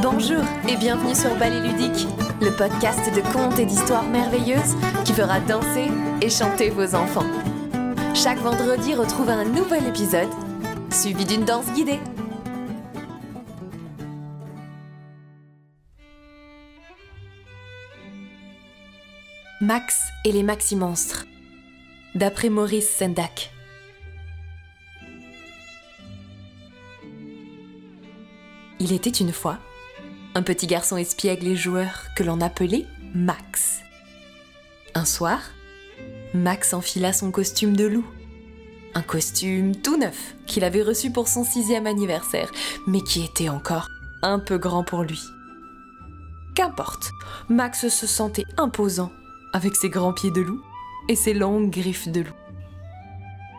Bonjour et bienvenue sur Ballet Ludique, le podcast de contes et d'histoires merveilleuses qui fera danser et chanter vos enfants. Chaque vendredi, retrouve un nouvel épisode suivi d'une danse guidée. Max et les Maxi-Monstres, d'après Maurice Sendak. Il était une fois un petit garçon espiègle et joueur que l'on appelait Max. Un soir, Max enfila son costume de loup. Un costume tout neuf qu'il avait reçu pour son sixième anniversaire, mais qui était encore un peu grand pour lui. Qu'importe, Max se sentait imposant avec ses grands pieds de loup et ses longues griffes de loup.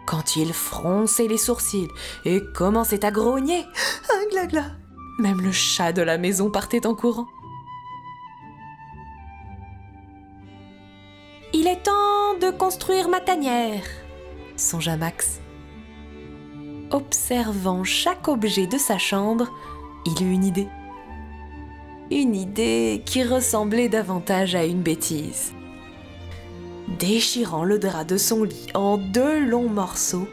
Quand il fronçait les sourcils et commençait à grogner, un glagla, même le chat de la maison partait en courant. Il est temps de construire ma tanière, songea Max. Observant chaque objet de sa chambre, il eut une idée. Une idée qui ressemblait davantage à une bêtise. Déchirant le drap de son lit en deux longs morceaux,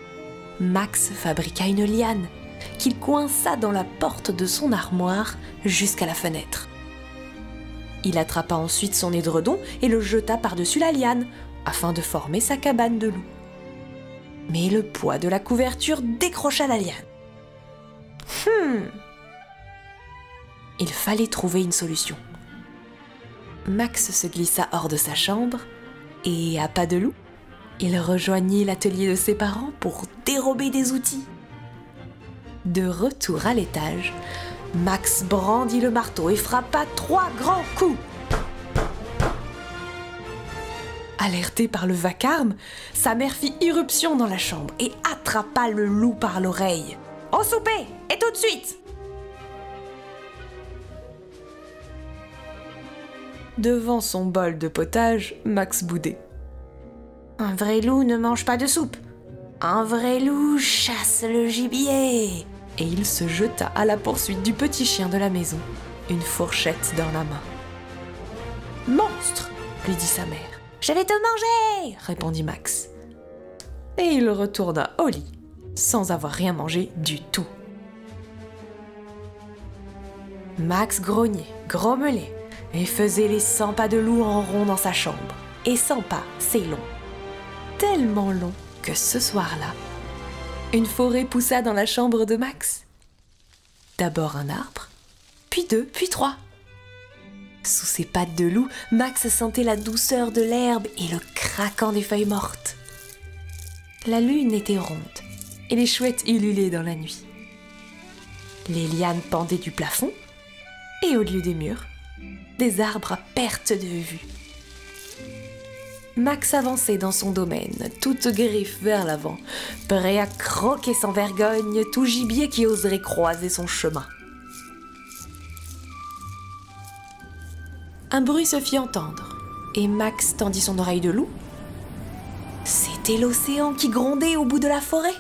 Max fabriqua une liane qu'il coinça dans la porte de son armoire jusqu'à la fenêtre. Il attrapa ensuite son édredon et le jeta par-dessus la liane afin de former sa cabane de loup. Mais le poids de la couverture décrocha la liane. Hmm. Il fallait trouver une solution. Max se glissa hors de sa chambre et, à pas de loup, il rejoignit l'atelier de ses parents pour dérober des outils. De retour à l'étage, Max brandit le marteau et frappa trois grands coups. Alerté par le vacarme, sa mère fit irruption dans la chambre et attrapa le loup par l'oreille. Au souper Et tout de suite Devant son bol de potage, Max boudait. Un vrai loup ne mange pas de soupe. Un vrai loup chasse le gibier et il se jeta à la poursuite du petit chien de la maison, une fourchette dans la main. Monstre lui dit sa mère. Je vais te manger répondit Max. Et il retourna au lit, sans avoir rien mangé du tout. Max grognait, grommelait et faisait les 100 pas de loup en rond dans sa chambre. Et 100 pas, c'est long. Tellement long que ce soir-là, une forêt poussa dans la chambre de Max. D'abord un arbre, puis deux, puis trois. Sous ses pattes de loup, Max sentait la douceur de l'herbe et le craquant des feuilles mortes. La lune était ronde et les chouettes ululaient dans la nuit. Les lianes pendaient du plafond et au lieu des murs, des arbres à perte de vue. Max avançait dans son domaine, toute griffe vers l'avant, prêt à croquer sans vergogne tout gibier qui oserait croiser son chemin. Un bruit se fit entendre, et Max tendit son oreille de loup. C'était l'océan qui grondait au bout de la forêt.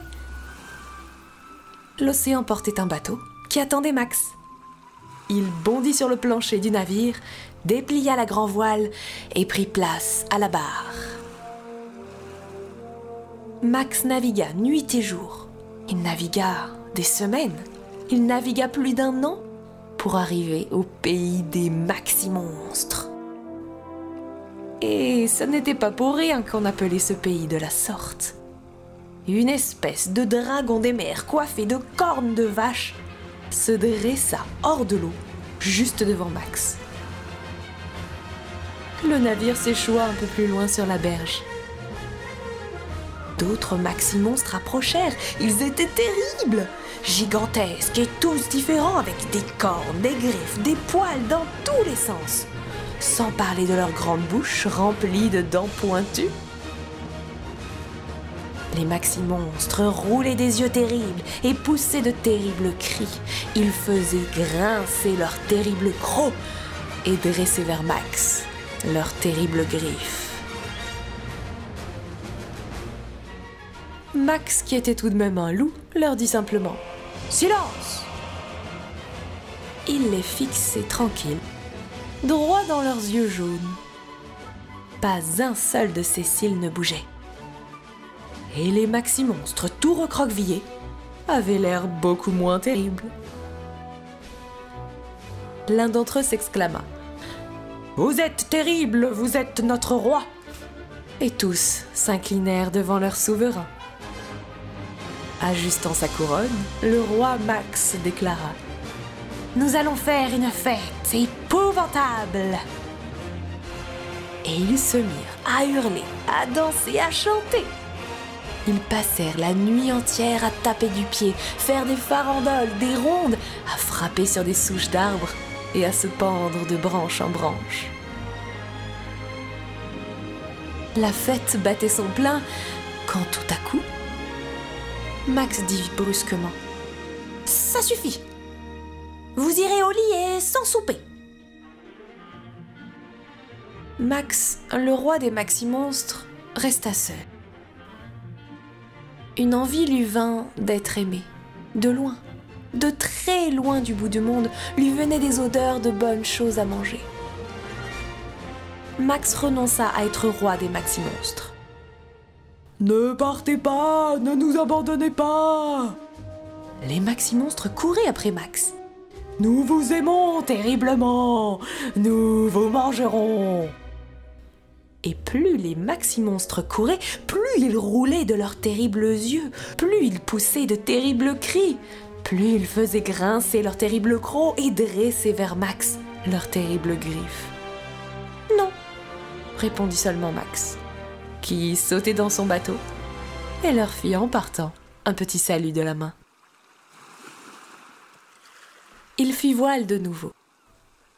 L'océan portait un bateau qui attendait Max. Il bondit sur le plancher du navire déplia la grand voile et prit place à la barre. Max navigua nuit et jour. Il navigua des semaines. Il navigua plus d'un an pour arriver au pays des maxi-monstres. Et ce n'était pas pour rien qu'on appelait ce pays de la sorte. Une espèce de dragon des mers coiffé de cornes de vache se dressa hors de l'eau, juste devant Max le navire s'échoua un peu plus loin sur la berge. D'autres maxi-monstres approchèrent. Ils étaient terribles, gigantesques et tous différents avec des cornes, des griffes, des poils dans tous les sens. Sans parler de leurs grandes bouches remplies de dents pointues. Les maxi-monstres roulaient des yeux terribles et poussaient de terribles cris. Ils faisaient grincer leurs terribles crocs et dressaient vers Max leurs terribles griffes. Max, qui était tout de même un loup, leur dit simplement Silence il les fixait tranquilles, droit dans leurs yeux jaunes. Pas un seul de ses cils ne bougeait. Et les maxi-monstres tout recroquevillés avaient l'air beaucoup moins terribles. L'un d'entre eux s'exclama Vous êtes terrible, vous êtes notre roi Et tous s'inclinèrent devant leur souverain. Ajustant sa couronne, le roi Max déclara Nous allons faire une fête épouvantable Et ils se mirent à hurler, à danser, à chanter. Ils passèrent la nuit entière à taper du pied, faire des farandoles, des rondes, à frapper sur des souches d'arbres et à se pendre de branche en branche. La fête battait son plein quand tout à coup, Max dit brusquement Ça suffit Vous irez au lit et sans souper Max, le roi des maxi-monstres, resta seul. Une envie lui vint d'être aimé, de loin, de très loin du bout du monde, lui venaient des odeurs de bonnes choses à manger. Max renonça à être roi des maxi-monstres. Ne partez pas, ne nous abandonnez pas Les maxi-monstres couraient après Max. Nous vous aimons terriblement, nous vous mangerons et plus les maxi-monstres couraient, plus ils roulaient de leurs terribles yeux, plus ils poussaient de terribles cris, plus ils faisaient grincer leurs terribles crocs et dresser vers Max leurs terribles griffes. Non, répondit seulement Max, qui sautait dans son bateau et leur fit en partant un petit salut de la main. Il fit voile de nouveau.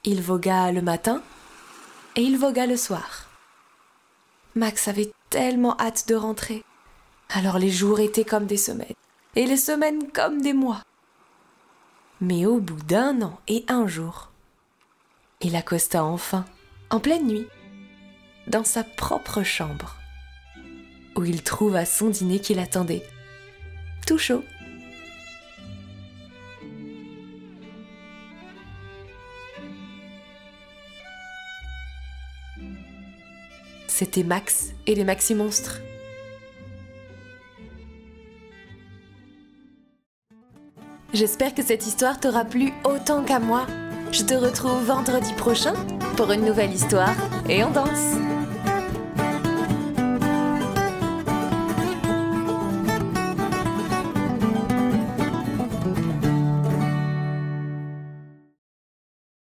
Il vogua le matin et il vogua le soir. Max avait tellement hâte de rentrer. Alors les jours étaient comme des semaines, et les semaines comme des mois. Mais au bout d'un an et un jour, il accosta enfin, en pleine nuit, dans sa propre chambre, où il trouva son dîner qui l'attendait, tout chaud. C'était Max et les Maxi Monstres. J'espère que cette histoire t'aura plu autant qu'à moi. Je te retrouve vendredi prochain pour une nouvelle histoire et on danse.